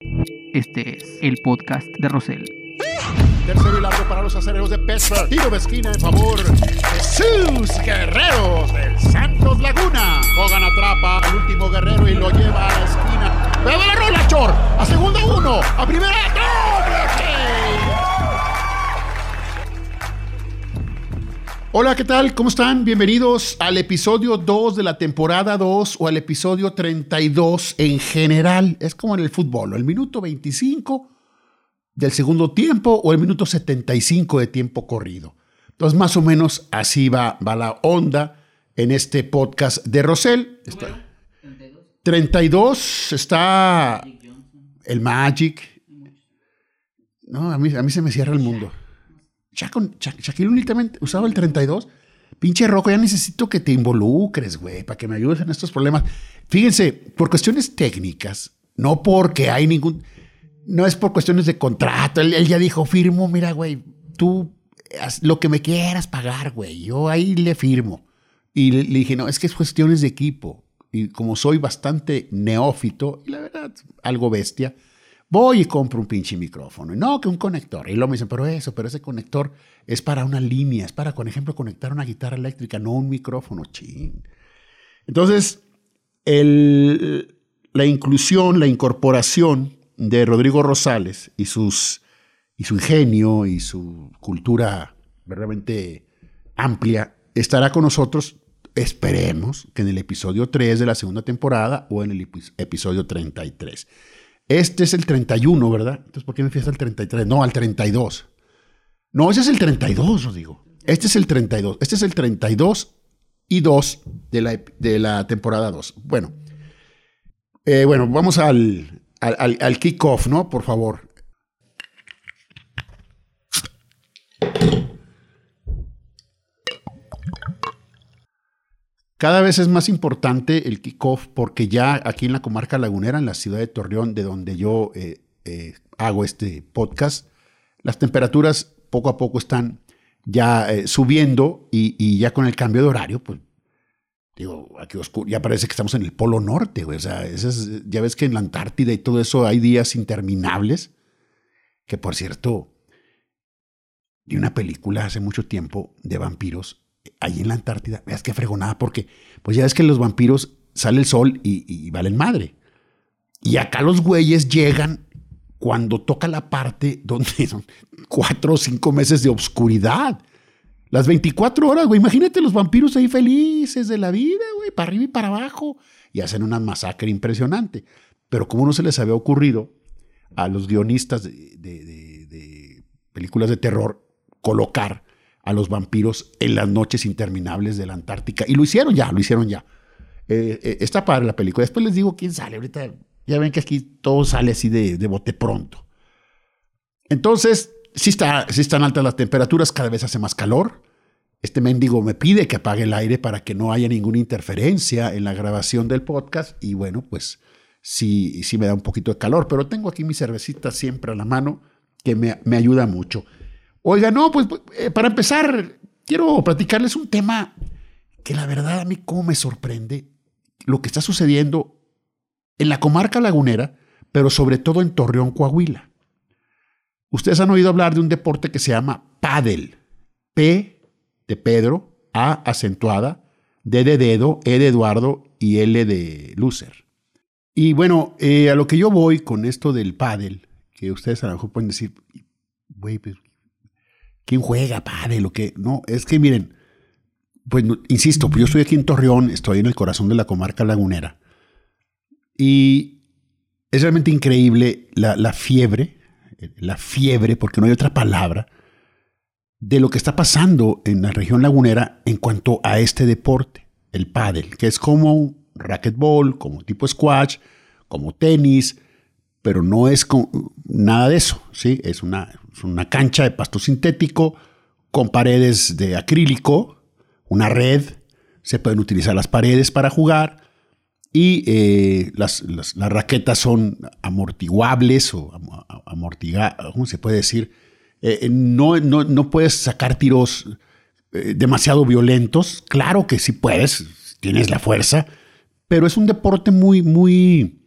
Este es el podcast de Rosel. Tercero y largo para los acereros de Pittsburgh. Tiro de esquina en favor de sus guerreros del Santos Laguna. Hogan atrapa al último guerrero y lo lleva a la esquina. ¡Pero la rola, Chor! A segunda uno. A primera. Hola, ¿qué tal? ¿Cómo están? Bienvenidos al episodio 2 de la temporada 2 o al episodio 32 en general. Es como en el fútbol, el minuto 25 del segundo tiempo o el minuto 75 de tiempo corrido. Entonces, más o menos así va, va la onda en este podcast de Rosel. Está, 32 está el Magic. No, a mí, a mí se me cierra el mundo. Shaquille únicamente usaba el 32. Pinche Roco, ya necesito que te involucres, güey, para que me ayudes en estos problemas. Fíjense, por cuestiones técnicas, no porque hay ningún. No es por cuestiones de contrato. Él, ya dijo, firmo, mira, güey, tú haz lo que me quieras pagar, güey. Yo ahí le firmo. Y le, le, dije, no, es que es cuestiones de equipo. Y como soy bastante neófito, y la verdad, algo bestia, Voy y compro un pinche micrófono. No, que un conector. Y luego me dicen, pero eso, pero ese conector es para una línea, es para, por ejemplo, conectar una guitarra eléctrica, no un micrófono. Chin. Entonces, el, la inclusión, la incorporación de Rodrigo Rosales y, sus, y su ingenio y su cultura verdaderamente amplia estará con nosotros, esperemos, que en el episodio 3 de la segunda temporada o en el episodio 33. Este es el 31, ¿verdad? Entonces, ¿por qué me fui hasta el 33? No, al 32. No, ese es el 32, os digo. Este es el 32. Este es el 32 y 2 de la, de la temporada 2. Bueno, eh, bueno, vamos al, al, al kickoff, ¿no? Por favor. Cada vez es más importante el kickoff porque ya aquí en la comarca lagunera, en la ciudad de Torreón, de donde yo eh, eh, hago este podcast, las temperaturas poco a poco están ya eh, subiendo y, ya con el cambio de horario, pues digo, aquí oscuro, ya parece que estamos en el Polo Norte, O sea, ya ves que en la Antártida y todo eso hay días interminables, que por cierto, de una película hace mucho tiempo de vampiros ahí en la Antártida, veas qué fregonada, porque pues ya ves que los vampiros sale el sol y, valen madre. Y acá los güeyes llegan cuando toca la parte donde son cuatro o cinco meses de obscuridad. Las 24 horas, güey. Imagínate los vampiros ahí felices de la vida, güey, para arriba y para abajo. Y hacen una masacre impresionante. Pero como no se les había ocurrido a los guionistas de películas de terror colocar a los vampiros en las noches interminables de la Antártica. Y lo hicieron ya, lo hicieron ya. Eh, eh, está padre la película. Después les digo quién sale. Ahorita ya ven que aquí todo sale así de, bote pronto. Entonces, si está, están altas las temperaturas, cada vez hace más calor. Este mendigo me pide que apague el aire para que no haya ninguna interferencia en la grabación del podcast. Y bueno, pues sí, sí me da un poquito de calor, pero tengo aquí mi cervecita siempre a la mano que me, me ayuda mucho. Oiga, no, pues eh, para empezar, quiero platicarles un tema que la verdad a mí como me sorprende lo que está sucediendo en la comarca lagunera, pero sobre todo en Torreón, Coahuila. Ustedes han oído hablar de un deporte que se llama pádel. P de Pedro, A acentuada, D de dedo, E de Eduardo y L de Lucer. Y bueno, eh, a lo que yo voy con esto del pádel, que ustedes a lo mejor pueden decir, güey, pues, quién juega, padre, lo que. No, es que miren, pues insisto, yo estoy aquí en Torreón, estoy en el corazón de la comarca lagunera. Y es realmente increíble la, la fiebre, la fiebre, porque no hay otra palabra, de lo que está pasando en la región lagunera en cuanto a este deporte, el pádel, que es como racquetball, como tipo squash, como tenis, pero no es nada de eso, ¿sí? Es una, una cancha de pasto sintético con paredes de acrílico, una red, se pueden utilizar las paredes para jugar y eh, las, raquetas son amortiguables o amortigadas, ¿cómo se puede decir? Eh, eh, no, no, puedes sacar tiros demasiado violentos, claro que sí puedes, tienes la fuerza, pero es un deporte muy, muy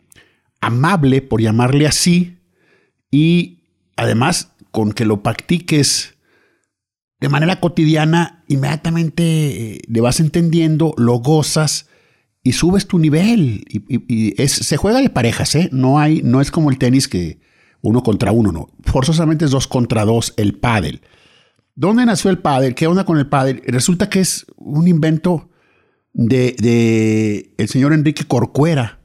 amable, por llamarle así, y además con que lo practiques de manera cotidiana, inmediatamente eh, le vas entendiendo, lo gozas y subes tu nivel. Y, se juega de parejas, ¿eh? No, hay, no es como el tenis que uno contra uno, no. Forzosamente es dos contra dos el pádel. ¿Dónde nació el pádel? ¿Qué onda con el pádel? Resulta que es un invento de, el señor Enrique Corcuera,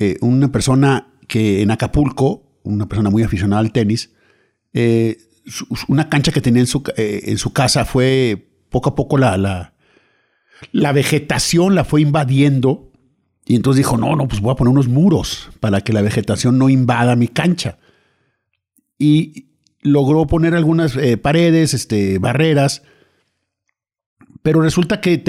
eh, una persona que en Acapulco, una persona muy aficionada al tenis, eh, una cancha que tenía en su, eh, en su casa fue poco a poco la, la, la vegetación la fue invadiendo y entonces dijo, no, no, pues voy a poner unos muros para que la vegetación no invada mi cancha. Y logró poner algunas paredes, este, barreras, pero resulta que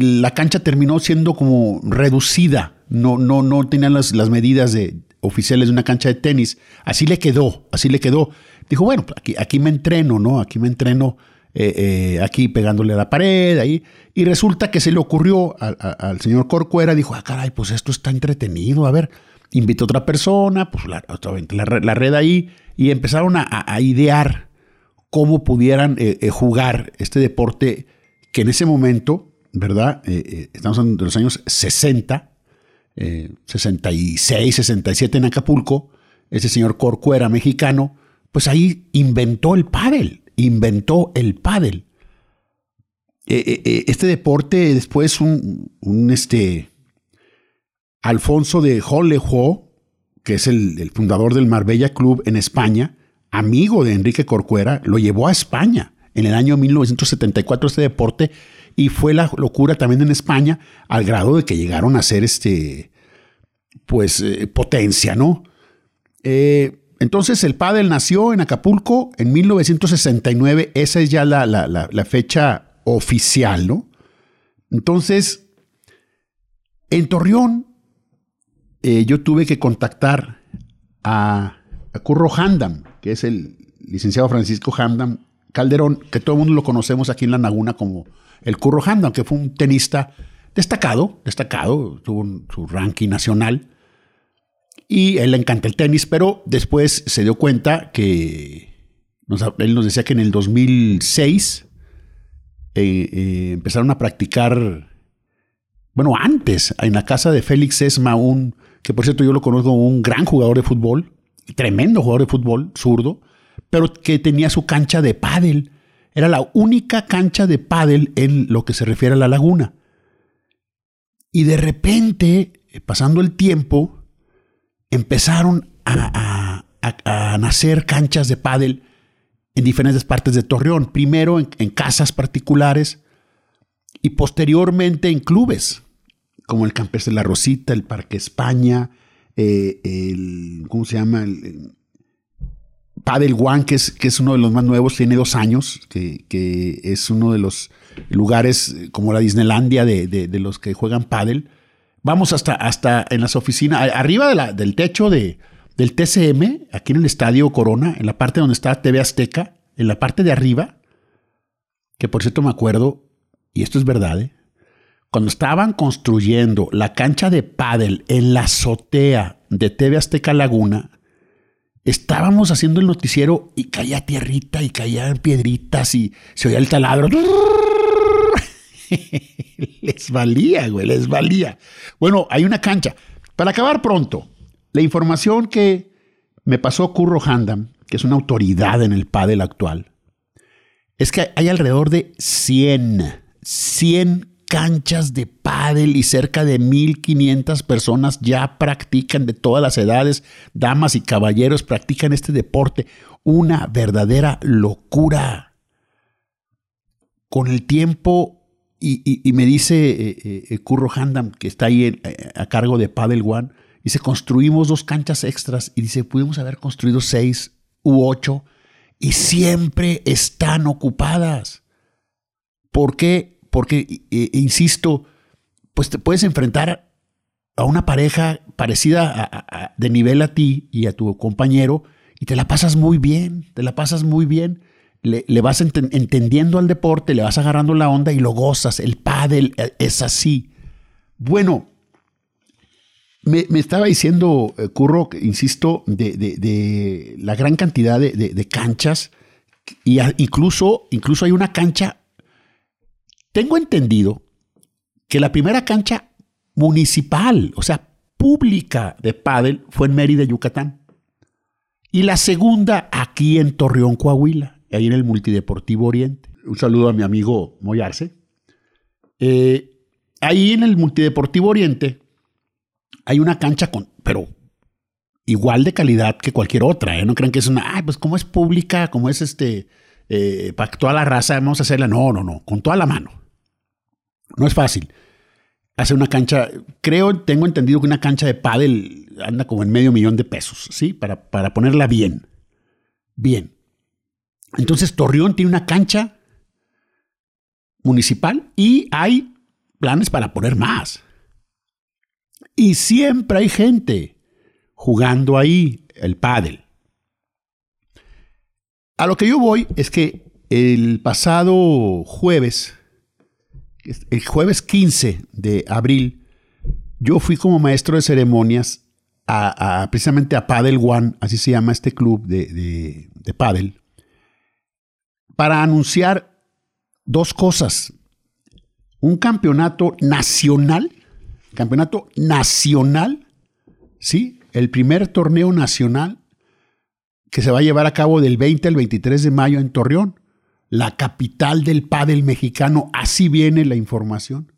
la cancha terminó siendo como reducida, no, no, no tenían las, las medidas de, oficiales de una cancha de tenis. Así le quedó, así le quedó. Dijo, bueno, aquí, aquí me entreno, ¿no? Aquí me entreno eh, eh, aquí pegándole a la pared, ahí. Y resulta que se le ocurrió al, señor Corcuera, dijo, ah, caray, pues esto está entretenido, a ver, invitó a otra persona, pues la, la, red ahí, y empezaron a, idear cómo pudieran eh, jugar este deporte que en ese momento, ¿verdad? estamos en los años 60, 66, 67 en Acapulco, ese señor Corcuera mexicano, pues ahí inventó el pádel, inventó el pádel. Eh, eh, eh, este deporte después un, este Alfonso de Hollejo, que es el, fundador del Marbella Club en España, amigo de Enrique Corcuera, lo llevó a España en el año 1974 este deporte y fue la locura también en España al grado de que llegaron a ser este pues potencia, ¿no? Entonces el pádel nació en Acapulco en 1969, esa es ya la, fecha oficial, ¿no? Entonces, en Torreón, eh, yo tuve que contactar a, Curro Handam, que es el licenciado Francisco Handam Calderón, que todo el mundo lo conocemos aquí en La Laguna como el Curro Handam, que fue un tenista destacado, destacado, tuvo su ranking nacional y él le encanta el tenis, pero después se dio cuenta que él nos decía que en el 2006 eh, eh, empezaron a practicar, bueno, antes, en la casa de Félix Esma, un, que por cierto yo lo conozco un gran jugador de fútbol, tremendo jugador de fútbol, zurdo, pero que tenía su cancha de pádel. Era la única cancha de pádel en lo que se refiere a la laguna. Y de repente, eh, pasando el tiempo, empezaron a, nacer canchas de pádel en diferentes partes de Torreón, primero en, casas particulares y posteriormente en clubes, como el Campes de la Rosita, el Parque España, eh, el, ¿cómo se llama? El, Padel One, que es, que es uno de los más nuevos, tiene dos años, que, es uno de los lugares como la Disneylandia de, de los que juegan pádel. Vamos hasta, hasta en las oficinas, arriba del techo de, del TCM, aquí en el Estadio Corona, en la parte donde está TV Azteca, en la parte de arriba, que por cierto me acuerdo, y esto es verdad, ¿eh? cuando estaban construyendo la cancha de pádel en la azotea de TV Azteca Laguna, estábamos haciendo el noticiero y caía tierrita y caían piedritas y se oía el taladro. les valía, güey, les valía. Bueno, hay una cancha. Para acabar pronto, la información que me pasó Curro Handam, que es una autoridad en el pádel actual, es que hay alrededor de 100, 100 canchas de pádel y cerca de 1500 personas ya practican de todas las edades, damas y caballeros practican este deporte, una verdadera locura. Con el tiempo y, me dice eh, eh, Curro Handam, que está ahí eh, a cargo de Paddle One, dice, construimos dos canchas extras y dice, pudimos haber construido seis u ocho y siempre están ocupadas. ¿Por qué? Porque, insisto, pues te puedes enfrentar a una pareja parecida de nivel a ti y a tu compañero y te la pasas muy bien, te la pasas muy bien le, vas entendiendo al deporte, le vas agarrando la onda y lo gozas. El pádel e, es así. Bueno, me, estaba diciendo, eh, Curro, insisto, de, la gran cantidad de, canchas y incluso, incluso hay una cancha, tengo entendido que la primera cancha municipal, o sea, pública de pádel fue en Mérida, Yucatán. Y la segunda aquí en Torreón, Coahuila, ahí en el Multideportivo Oriente. Un saludo a mi amigo Moyarse. Eh, ahí en el Multideportivo Oriente hay una cancha con, pero igual de calidad que cualquier otra. ¿eh? No crean que es una, ay, pues como es pública, como es este, eh, para toda la raza, vamos a hacerla. No, no, no, con toda la mano. No es fácil hacer una cancha, creo, tengo entendido que una cancha de pádel anda como en medio millón de pesos, ¿sí? Para, para ponerla bien. Bien. Entonces Torreón tiene una cancha municipal y hay planes para poner más. Y siempre hay gente jugando ahí el pádel. A lo que yo voy es que el pasado jueves el jueves 15 de abril, yo fui como maestro de ceremonias a, precisamente a Padel One, así se llama este club de, de, de Padel, para anunciar dos cosas. Un campeonato nacional, campeonato nacional, ¿sí? El primer torneo nacional que se va a llevar a cabo del 20 al 23 de mayo en Torreón la capital del pádel mexicano, así viene la información.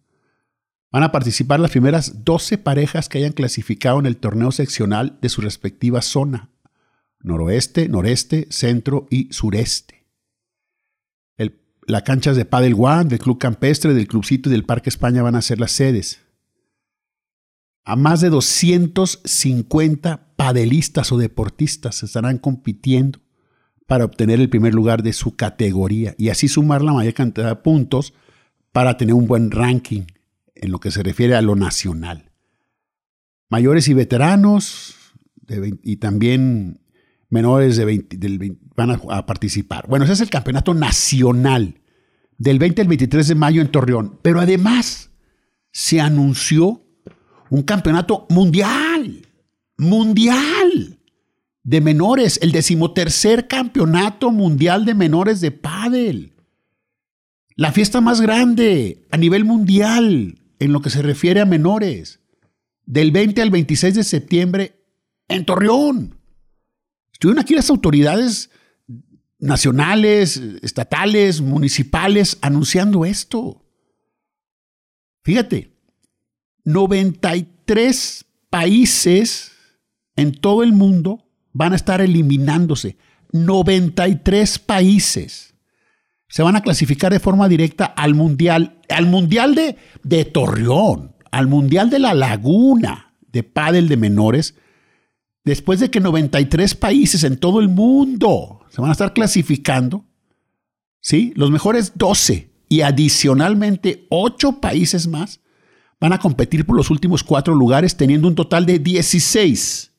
Van a participar las primeras 12 parejas que hayan clasificado en el torneo seccional de su respectiva zona, noroeste, noreste, centro y sureste. Las canchas de Padel One, del Club Campestre, del Clubcito y del Parque España van a ser las sedes. A más de 250 padelistas o deportistas estarán compitiendo para obtener el primer lugar de su categoría y así sumar la mayor cantidad de puntos para tener un buen ranking en lo que se refiere a lo nacional. Mayores y veteranos y también menores de 20, van a, participar. Bueno, ese es el campeonato nacional del 20 al 23 de mayo en Torreón. Pero además se anunció un campeonato mundial. Mundial de menores, el decimotercer campeonato mundial de menores de pádel. La fiesta más grande a nivel mundial en lo que se refiere a menores. Del 20 al 26 de septiembre en Torreón. Estuvieron aquí las autoridades nacionales, estatales, municipales anunciando esto. Fíjate, 93 países en todo el mundo van a estar eliminándose. 93 países se van a clasificar de forma directa al Mundial, al Mundial de, Torreón, al Mundial de la Laguna de Pádel de Menores, después de que 93 países en todo el mundo se van a estar clasificando, ¿sí? Los mejores 12 y adicionalmente 8 países más van a competir por los últimos cuatro lugares, teniendo un total de 16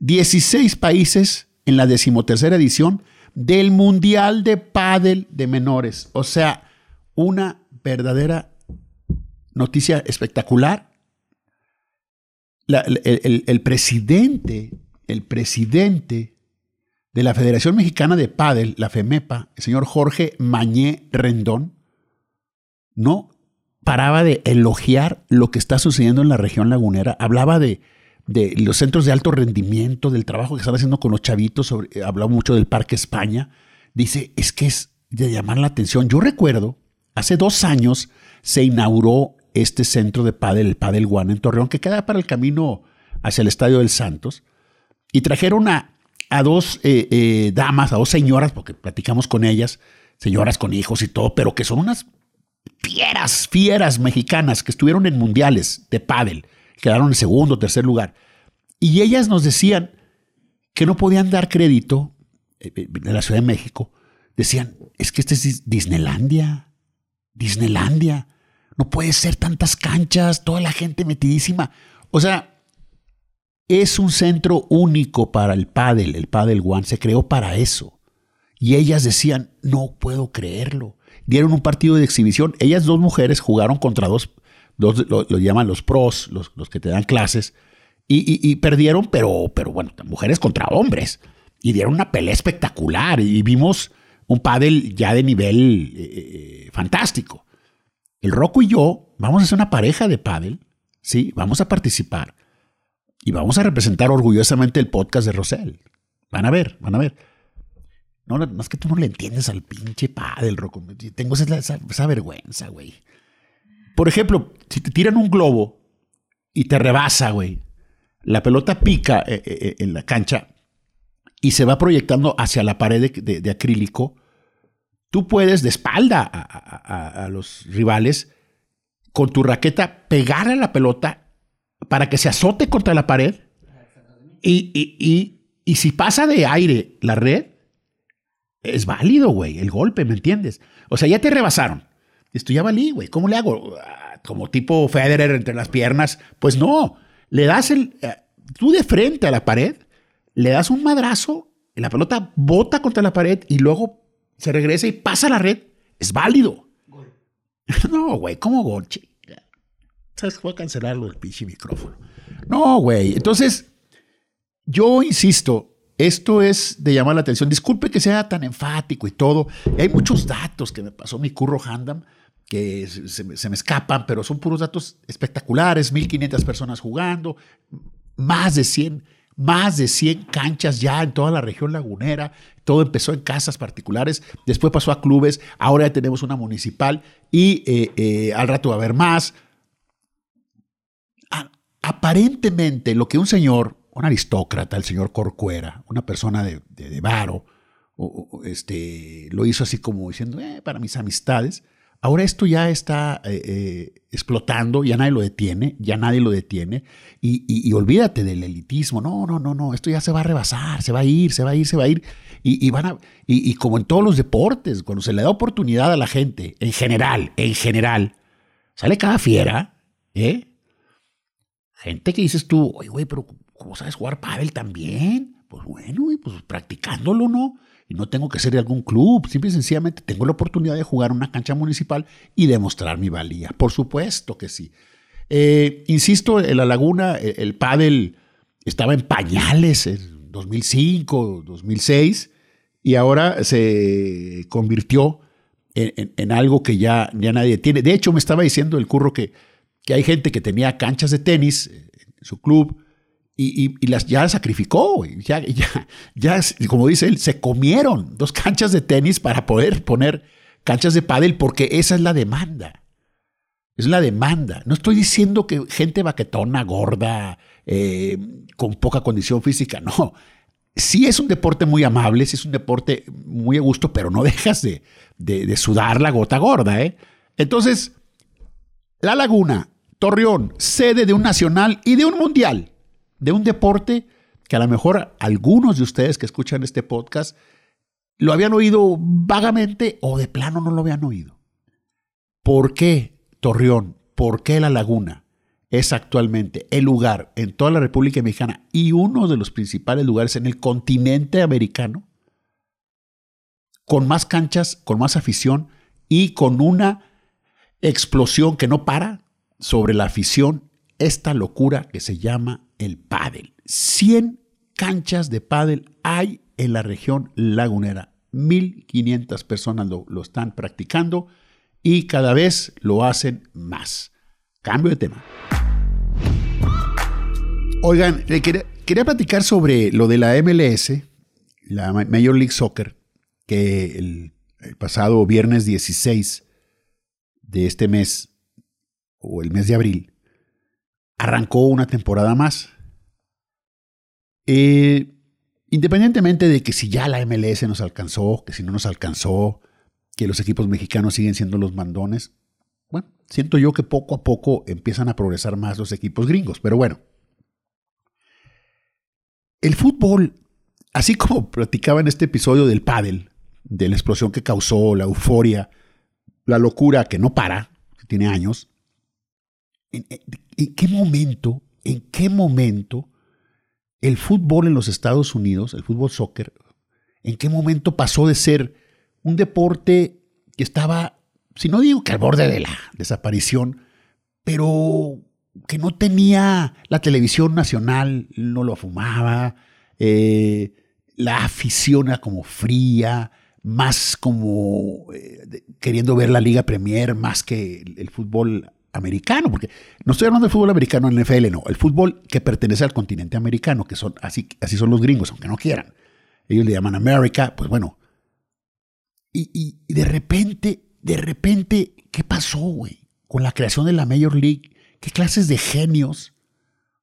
16 países en la decimotercera edición del Mundial de Pádel de Menores. O sea, una verdadera noticia espectacular. el, el, presidente, el presidente de la Federación Mexicana de Pádel, la FEMEPA, el señor Jorge Mañé Rendón, no paraba de elogiar lo que está sucediendo en la región lagunera. Hablaba de de los centros de alto rendimiento, del trabajo que están haciendo con los chavitos, sobre, eh, hablaba mucho del Parque España, dice, es que es de llamar la atención. Yo recuerdo, hace dos años se inauguró este centro de pádel, el Padel One en Torreón, que queda para el camino hacia el Estadio del Santos, y trajeron a, a dos eh, eh, damas, a dos señoras, porque platicamos con ellas, señoras con hijos y todo, pero que son unas fieras, fieras mexicanas que estuvieron en mundiales de pádel quedaron en segundo tercer lugar. Y ellas nos decían que no podían dar crédito en eh, eh, la Ciudad de México. Decían, es que este es Disneylandia, Disneylandia. No puede ser tantas canchas, toda la gente metidísima. O sea, es un centro único para el pádel, el Paddle One. Se creó para eso. Y ellas decían, no puedo creerlo. Dieron un partido de exhibición. Ellas dos mujeres jugaron contra dos lo, llaman los pros, los, que te dan clases, Y, perdieron, pero, pero bueno, mujeres contra hombres. Y dieron una pelea espectacular. Y vimos un pádel ya de nivel eh, eh, fantástico. El Rocco y yo vamos a ser una pareja de pádel, ¿sí? Vamos a participar. Y vamos a representar orgullosamente el podcast de Rosel. Van a ver, van a ver. No, no, es que tú no le entiendes al pinche pádel, Rocco. Tengo esa, esa vergüenza, güey. Por ejemplo, si te tiran un globo y te rebasa, güey, la pelota pica eh, eh, eh, en la cancha y se va proyectando hacia la pared de, acrílico, tú puedes de espalda a, los rivales con tu raqueta pegar a la pelota para que se azote contra la pared y, y si pasa de aire la red, es válido, güey, el golpe, ¿me entiendes? O sea, ya te rebasaron. Esto ya valí, güey. ¿Cómo le hago? Ah, como tipo Federer entre las piernas. Pues no. Le das el. Eh, tú de frente a la pared, le das un madrazo, y la pelota bota contra la pared y luego se regresa y pasa a la red. Es válido. No, güey, ¿cómo gol? ¿Sabes? Voy a cancelarlo del pinche micrófono. No, güey. Entonces, yo insisto, esto es de llamar la atención. Disculpe que sea tan enfático y todo. hay muchos datos que me pasó mi curro Handam que se, me escapan, pero son puros datos espectaculares, 1.500 personas jugando, más de 100, más de 100 canchas ya en toda la región lagunera, todo empezó en casas particulares, después pasó a clubes, ahora ya tenemos una municipal y eh, eh, al rato va a haber más. aparentemente lo que un señor, un aristócrata, el señor Corcuera, una persona de, de, varo, este, lo hizo así como diciendo, eh, para mis amistades, Ahora esto ya está eh, eh, explotando, ya nadie lo detiene, ya nadie lo detiene. Y, olvídate del elitismo. No, no, no, no. Esto ya se va a rebasar, se va a ir, se va a ir, se va a ir. Y, van a, y, como en todos los deportes, cuando se le da oportunidad a la gente, en general, en general, sale cada fiera, ¿eh? Gente que dices tú, oye, güey, pero ¿cómo sabes jugar pádel también? Pues bueno, pues practicándolo, ¿no? y no tengo que ser de algún club, simple y sencillamente tengo la oportunidad de jugar en una cancha municipal y demostrar mi valía. Por supuesto que sí. Eh, insisto, en la laguna el, el pádel estaba en pañales en 2005, 2006 y ahora se convirtió en, algo que ya, ya nadie tiene. De hecho, me estaba diciendo el curro que, que hay gente que tenía canchas de tenis en su club y, las, ya sacrificó, ya, ya, ya, como dice él, se comieron dos canchas de tenis para poder poner canchas de pádel porque esa es la demanda. Es la demanda. No estoy diciendo que gente baquetona, gorda, eh, con poca condición física, no. Sí es un deporte muy amable, sí es un deporte muy a gusto, pero no dejas de, de sudar la gota gorda. ¿eh? Entonces, La Laguna, Torreón, sede de un nacional y de un mundial de un deporte que a lo mejor algunos de ustedes que escuchan este podcast lo habían oído vagamente o de plano no lo habían oído. ¿Por qué Torreón? ¿Por qué La Laguna? Es actualmente el lugar en toda la República Mexicana y uno de los principales lugares en el continente americano con más canchas, con más afición y con una explosión que no para sobre la afición, esta locura que se llama el pádel. 100 canchas de pádel hay en la región lagunera. 1.500 personas lo, están practicando y cada vez lo hacen más. Cambio de tema. Oigan, quería, quería, platicar sobre lo de la MLS, la Major League Soccer, que el, pasado viernes 16 de este mes, o el mes de abril, arrancó una temporada más. Eh, independientemente de que si ya la MLS nos alcanzó, que si no nos alcanzó, que los equipos mexicanos siguen siendo los mandones, bueno, siento yo que poco a poco empiezan a progresar más los equipos gringos, pero bueno. El fútbol, así como platicaba en este episodio del pádel, de la explosión que causó, la euforia, la locura que no para, que tiene años, ¿En, qué momento, en qué momento el fútbol en los Estados Unidos, el fútbol soccer, en qué momento pasó de ser un deporte que estaba, si no digo que al borde de la desaparición, pero que no tenía la televisión nacional, no lo fumaba, eh, la afición era como fría, más como eh, queriendo ver la Liga Premier más que el, fútbol americano, porque no estoy hablando del fútbol americano en NFL, no, el fútbol que pertenece al continente americano, que son así, así son los gringos, aunque no quieran. Ellos le llaman América, pues bueno. Y, y de repente, de repente, ¿qué pasó, güey? Con la creación de la Major League, ¿qué clases de genios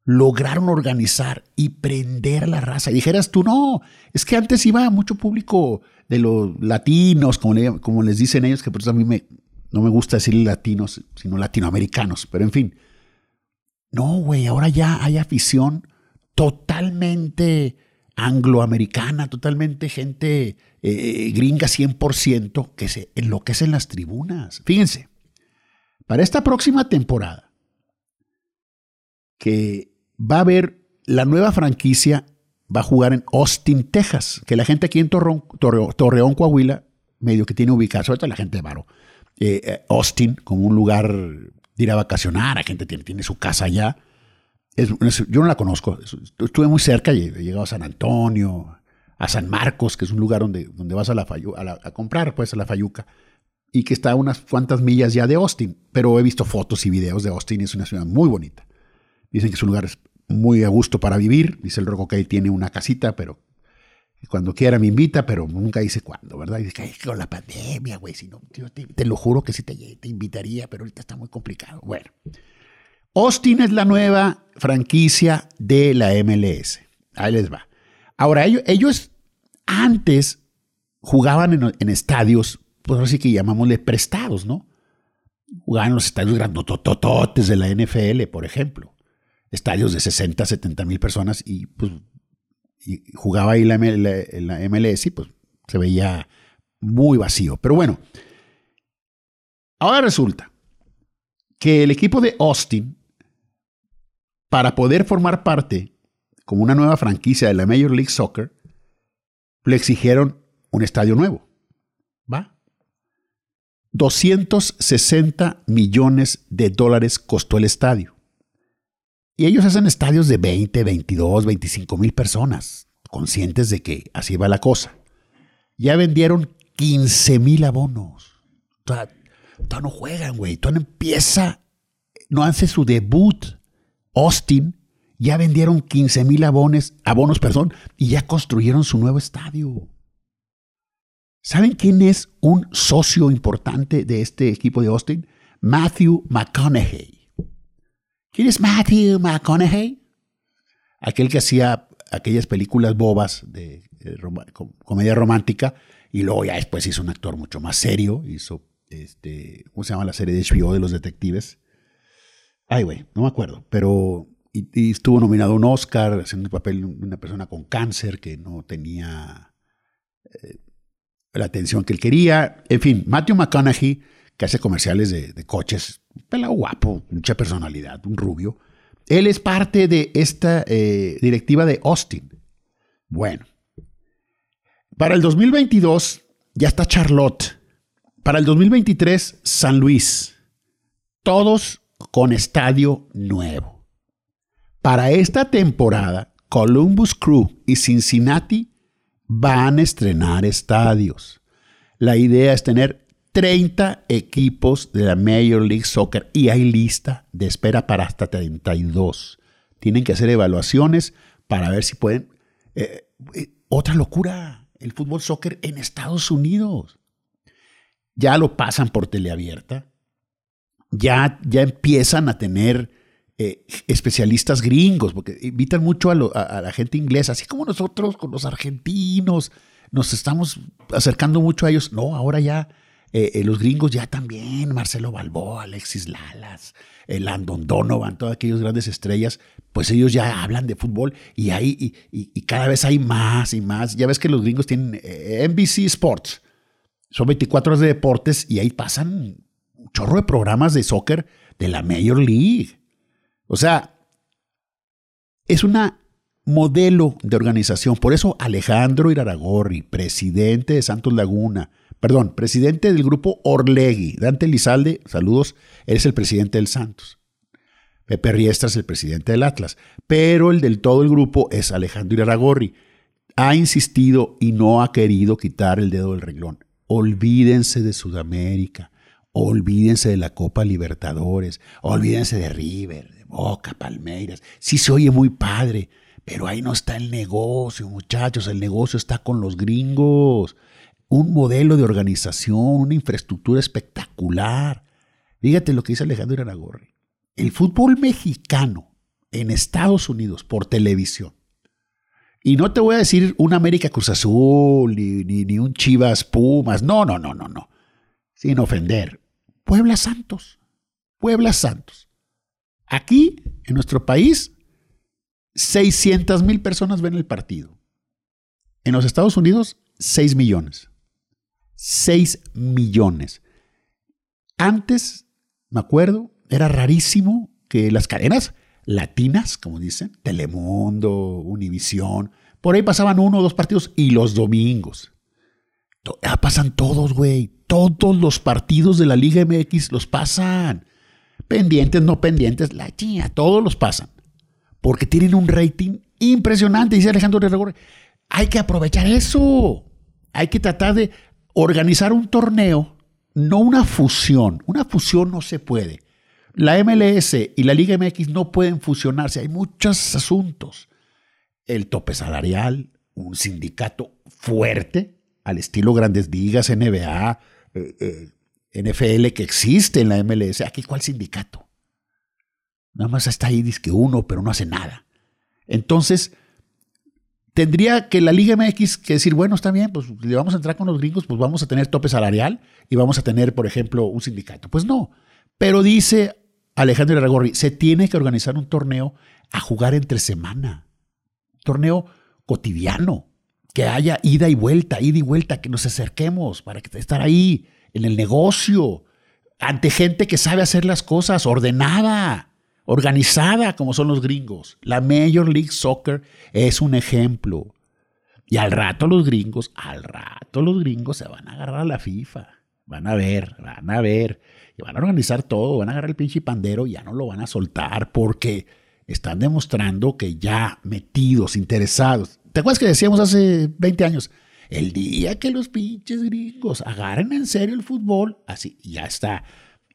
lograron organizar y prender a la raza. Y dijeras tú, no, es que antes iba mucho público de los latinos, como, como les dicen ellos, que por eso a mí me, no me gusta decir latinos, sino latinoamericanos, pero en fin. No, güey, ahora ya hay afición totalmente angloamericana, totalmente gente eh, gringa 100% que se enloquece en las tribunas. Fíjense, para esta próxima temporada, que va a haber la nueva franquicia, va a jugar en Austin, Texas, que la gente aquí en Torreón, Coahuila, medio que tiene sobre todo la gente de Varo, eh, eh, Austin como un lugar de ir a vacacionar, la gente tiene, tiene su casa allá. yo no la conozco, estuve muy cerca, he llegado a San Antonio, a San Marcos, que es un lugar donde, donde vas a, la, a, comprar, pues a la Fayuca, y que está a unas cuantas millas ya de Austin, pero he visto fotos y videos de Austin y es una ciudad muy bonita. Dicen que es un lugar muy a gusto para vivir. Dice el Roco que ahí tiene una casita, pero cuando quiera me invita, pero nunca dice cuándo, ¿verdad? dice que con la pandemia, güey, si no, te, lo juro que sí te, invitaría, pero ahorita está muy complicado. Bueno, Austin es la nueva franquicia de la MLS. Ahí les va. Ahora, ellos, ellos antes jugaban en, estadios, pues así que llamámosle prestados, ¿no? Jugaban en los estadios grandotototes de la NFL, por ejemplo estadios de 60, 70 mil personas y pues jugaba ahí la, la, MLS y pues se veía muy vacío. Pero bueno, ahora resulta que el equipo de Austin, para poder formar parte como una nueva franquicia de la Major League Soccer, le exigieron un estadio nuevo. ¿Va? 260 millones de dólares costó el estadio. Y ellos hacen estadios de 20, 22, 25 mil personas, conscientes de que así va la cosa. Ya vendieron 15 mil abonos. Todavía, no juegan, güey. Todavía no empieza, no hace su debut. Austin ya vendieron 15 mil abonos, abonos, perdón, y ya construyeron su nuevo estadio. ¿Saben quién es un socio importante de este equipo de Austin? Matthew McConaughey. ¿Quién es Matthew McConaughey? Aquel que hacía aquellas películas bobas de, comedia romántica y luego ya después hizo un actor mucho más serio, hizo este, ¿cómo se llama la serie de HBO de los detectives? Ay, güey, no me acuerdo, pero y, estuvo nominado a un Oscar haciendo el papel de una persona con cáncer que no tenía eh, la atención que él quería. En fin, Matthew McConaughey, que hace comerciales de coches pelado guapo, mucha personalidad, un rubio. Él es parte de esta eh, directiva de Austin. Bueno, para el 2022 ya está Charlotte. Para el 2023, San Luis. Todos con estadio nuevo. Para esta temporada, Columbus Crew y Cincinnati van a estrenar estadios. La idea es tener 30 equipos de la Major League Soccer y hay lista de espera para hasta 32. Tienen que hacer evaluaciones para ver si pueden... Eh, eh, otra locura, el fútbol soccer en Estados Unidos. Ya lo pasan por teleabierta. Ya, ya empiezan a tener eh, especialistas gringos, porque invitan mucho a, a, la gente inglesa, así como nosotros con los argentinos, nos estamos acercando mucho a ellos. No, ahora ya eh, eh, los gringos ya también, Marcelo Balboa, Alexis Lalas, eh, Landon Donovan, todas aquellas grandes estrellas, pues ellos ya hablan de fútbol y, y, cada vez hay más y más. Ya ves que los gringos tienen NBC Sports, son 24 horas de deportes y ahí pasan un chorro de programas de soccer de la Major League. O sea, es una modelo de organización. Por eso Alejandro Iraragorri, presidente de Santos Laguna, perdón, presidente del grupo Orlegui, Dante Lizalde, saludos, eres el presidente del Santos. Pepe Riestra es el presidente del Atlas, pero el del todo el grupo es Alejandro Iraragorri. Ha insistido y no ha querido quitar el dedo del renglón. Olvídense de Sudamérica, olvídense de la Copa Libertadores, olvídense de River, de Boca, Palmeiras. Sí se oye muy padre, pero ahí no está el negocio, muchachos, el negocio está con los gringos. Un modelo de organización, una infraestructura espectacular. Fíjate lo que dice Alejandro Iraragorri. El fútbol mexicano en Estados Unidos por televisión. Y no te voy a decir un América Cruz Azul, ni, ni, un Chivas Pumas. No, no, no, no, no. Sin ofender. Puebla Santos. Puebla Santos. Aquí, en nuestro país, 600 mil personas ven el partido. En los Estados Unidos, 6 millones. 6 millones. Antes, me acuerdo, era rarísimo que las cadenas latinas, como dicen, Telemundo, Univisión, por ahí pasaban uno o dos partidos y los domingos. Ya pasan todos, güey. Todos los partidos de la Liga MX los pasan. Pendientes, no pendientes, la chía, todos los pasan. Porque tienen un rating impresionante, dice Alejandro Herrera. Hay que aprovechar eso. Hay que tratar de organizar un torneo, no una fusión. Una fusión no se puede. La MLS y la Liga MX no pueden fusionarse, hay muchos asuntos. El tope salarial, un sindicato fuerte, al estilo Grandes Ligas, NBA, eh, eh, NFL que existe en la MLS. Aquí, ¿cuál sindicato? Nada más está ahí, dice que uno, pero no hace nada. Entonces, tendría que la Liga MX que decir, bueno, está bien, pues le vamos a entrar con los gringos, pues vamos a tener tope salarial y vamos a tener, por ejemplo, un sindicato. Pues no. Pero dice Alejandro Iragorri, se tiene que organizar un torneo a jugar entre semana. torneo cotidiano, que haya ida y vuelta, ida y vuelta, que nos acerquemos para estar ahí en el negocio, ante gente que sabe hacer las cosas, ordenada, organizada, como son los gringos. La Major League Soccer es un ejemplo. Y al rato los gringos, al rato los gringos se van a agarrar a la FIFA. Van a ver, van a ver y van a organizar todo, van a agarrar el pinche pandero y ya no lo van a soltar porque están demostrando que ya metidos, interesados. ¿Te acuerdas que decíamos hace 20 años? El día que los pinches gringos agarren en serio el fútbol, así, ya está.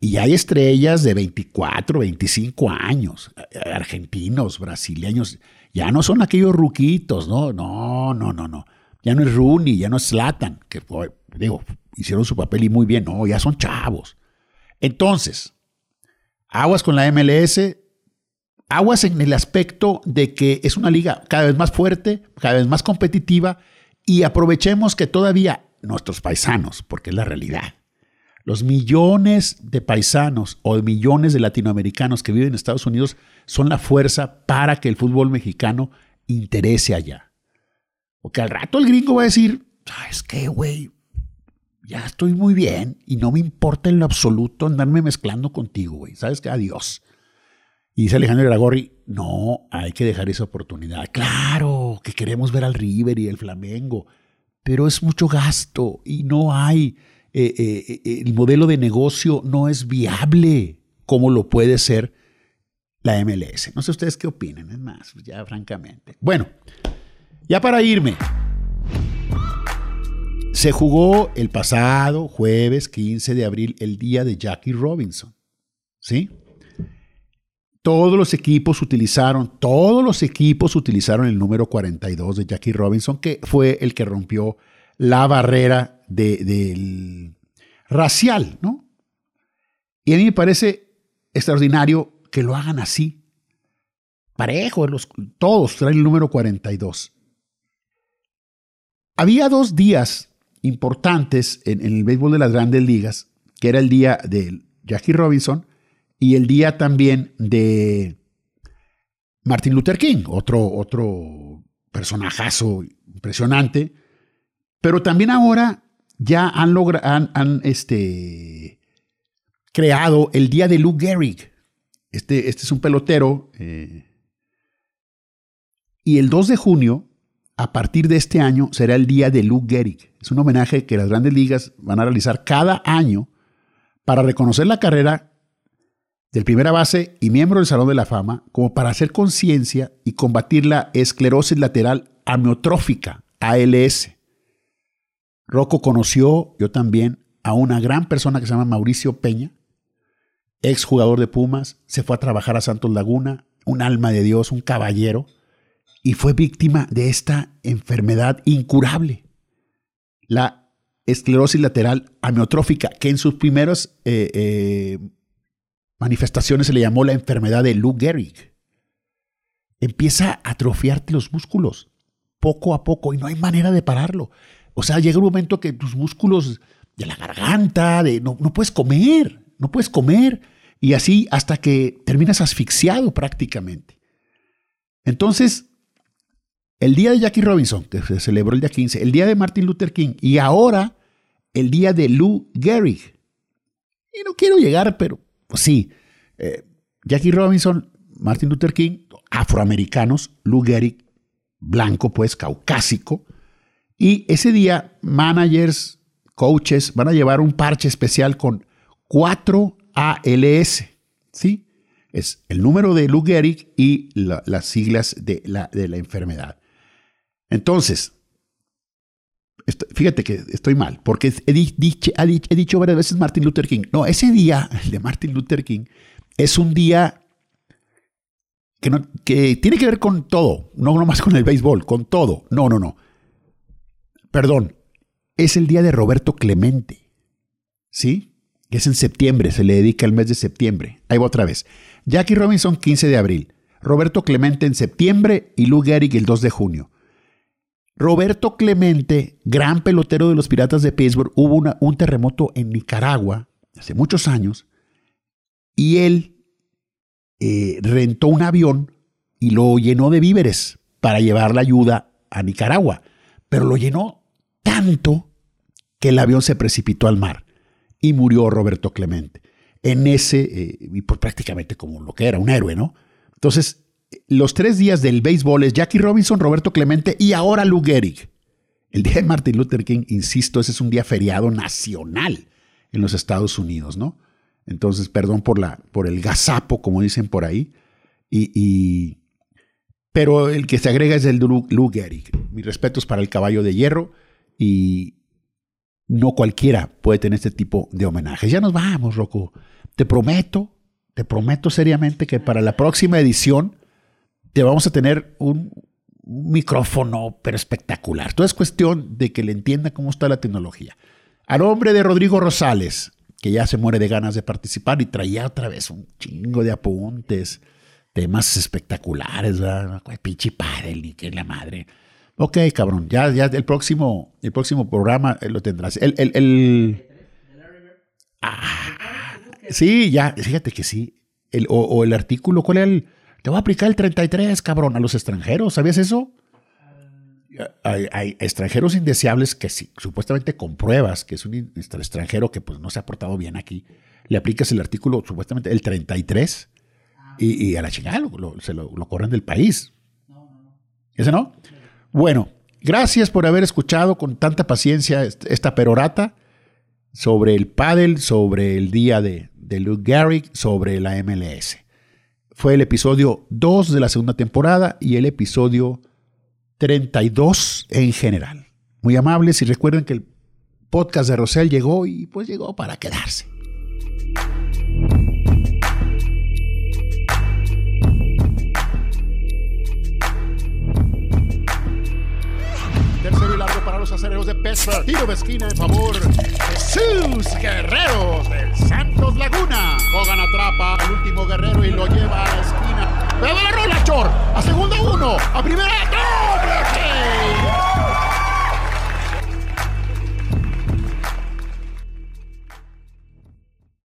Y hay estrellas de 24, 25 años, argentinos, brasileños, ya no son aquellos ruquitos, no, no, no, no, no. Ya no es Rooney, ya no es Zlatan, que digo, hicieron su papel y muy bien, no, ya son chavos. Entonces, aguas con la MLS, aguas en el aspecto de que es una liga cada vez más fuerte, cada vez más competitiva y aprovechemos que todavía nuestros paisanos, porque es la realidad, los millones de paisanos o millones de latinoamericanos que viven en Estados Unidos son la fuerza para que el fútbol mexicano interese allá. Porque al rato el gringo va a decir, ¿sabes qué, güey? ya estoy muy bien y no me importa en lo absoluto andarme mezclando contigo, güey. ¿Sabes qué? Adiós. Y dice Alejandro Iragorri, no, hay que dejar esa oportunidad. Claro, que queremos ver al River y el Flamengo, pero es mucho gasto y no hay, eh, eh, eh, el modelo de negocio no es viable como lo puede ser la MLS. No sé ustedes qué opinan, es más, ya francamente. Bueno, ya para irme, se jugó el pasado jueves 15 de abril, el día de Jackie Robinson. ¿Sí? Todos los equipos utilizaron, todos los equipos utilizaron el número 42 de Jackie Robinson, que fue el que rompió la barrera del racial, ¿no? Y a mí me parece extraordinario que lo hagan así. Parejo, los, todos traen el número 42. Había dos días importantes en, el béisbol de las grandes ligas, que era el día de Jackie Robinson y el día también de Martin Luther King, otro, otro personajazo impresionante. Pero también ahora ya han, logrado, han, este, creado el día de Lou Gehrig. Este, este es un pelotero. Eh, y el 2 de junio a partir de este año será el día de Lou Gehrig. Es un homenaje que las grandes ligas van a realizar cada año para reconocer la carrera del primera base y miembro del Salón de la Fama, como para hacer conciencia y combatir la esclerosis lateral amiotrófica, ALS. Rocco conoció, yo también, a una gran persona que se llama Mauricio Peña, ex jugador de Pumas, se fue a trabajar a Santos Laguna, un alma de Dios, un caballero, y fue víctima de esta enfermedad incurable, la esclerosis lateral amiotrófica, que en sus primeras eh, eh, manifestaciones se le llamó la enfermedad de Lou Gehrig. Empieza a atrofiarte los músculos poco a poco y no hay manera de pararlo. O sea, llega un momento que tus músculos de la garganta, de, no, no puedes comer, no puedes comer. Y así hasta que terminas asfixiado prácticamente. Entonces, el día de Jackie Robinson, que se celebró el día 15, el día de Martin Luther King y ahora el día de Lou Gehrig. Y no quiero llegar, pero pues sí, eh, Jackie Robinson, Martin Luther King, afroamericanos, Lou Gehrig, blanco pues, caucásico. Y ese día, managers, coaches van a llevar un parche especial con cuatro ALS, ¿sí? Es el número de Lou Gehrig y las siglas de la, de la enfermedad. Entonces, fíjate que estoy mal, porque he dicho, he dicho varias veces Martin Luther King. No, ese día, el de Martin Luther King, es un día que, no, que tiene que ver con todo, no nomás con el béisbol, con todo. No, no, no. Perdón, es el día de Roberto Clemente. ¿Sí? que es en septiembre, se le dedica el mes de septiembre. Ahí va otra vez. Jackie Robinson, 15 de abril. Roberto Clemente en septiembre y Lou Gehrig el 2 de junio. Roberto Clemente, gran pelotero de los Piratas de Pittsburgh, hubo un terremoto en Nicaragua hace muchos años y él eh, rentó un avión y lo llenó de víveres para llevar la ayuda a Nicaragua. Pero lo llenó tanto que el avión se precipitó al mar y murió Roberto Clemente. En ese, eh, y pues prácticamente como lo que era, un héroe, ¿no? Entonces, los tres días del béisbol es Jackie Robinson, Roberto Clemente y ahora Lou Gehrig. El día de Martin Luther King, insisto, ese es un día feriado nacional en los Estados Unidos, ¿no? Entonces, perdón por, la, por el gazapo, como dicen por ahí. Y, pero el que se agrega es el Lou Gehrig. Mis respetos para el caballo de hierro y, no cualquiera puede tener este tipo de homenajes. Ya nos vamos, Rocco. Te prometo, te prometo seriamente que para la próxima edición te vamos a tener un, micrófono, pero espectacular. Todo es cuestión de que le entienda cómo está la tecnología. Al nombre de Rodrigo Rosales, que ya se muere de ganas de participar y traía otra vez un chingo de apuntes, temas espectaculares, ¿verdad? Pinche padre, ni que la madre. Ok, cabrón, ya, ya el próximo, el próximo programa eh, lo tendrás. El, el, el... Ah, sí, ya, fíjate que sí. El, o, el artículo, ¿cuál es el? Te voy a aplicar el 33, cabrón, a los extranjeros, ¿sabías eso? Hay, hay, extranjeros indeseables que sí, supuestamente compruebas que es un extranjero que pues no se ha portado bien aquí. Le aplicas el artículo, supuestamente el 33, y, y a la chingada se lo, lo corren del país. ¿Ese no? Bueno, gracias por haber escuchado con tanta paciencia esta perorata sobre el pádel, sobre el día de, de Luke Gehrig, sobre la MLS. Fue el episodio 2 de la segunda temporada y el episodio 32 en general. Muy amables y recuerden que el podcast de Rosell llegó y pues llegó para quedarse. Los acereros de Pittsburgh. Tiro de esquina en favor de sus guerreros del Santos Laguna. Hogan atrapa al último guerrero y lo lleva a la esquina. ¡Pero la rola, Chor! ¡A segunda uno! ¡A primera!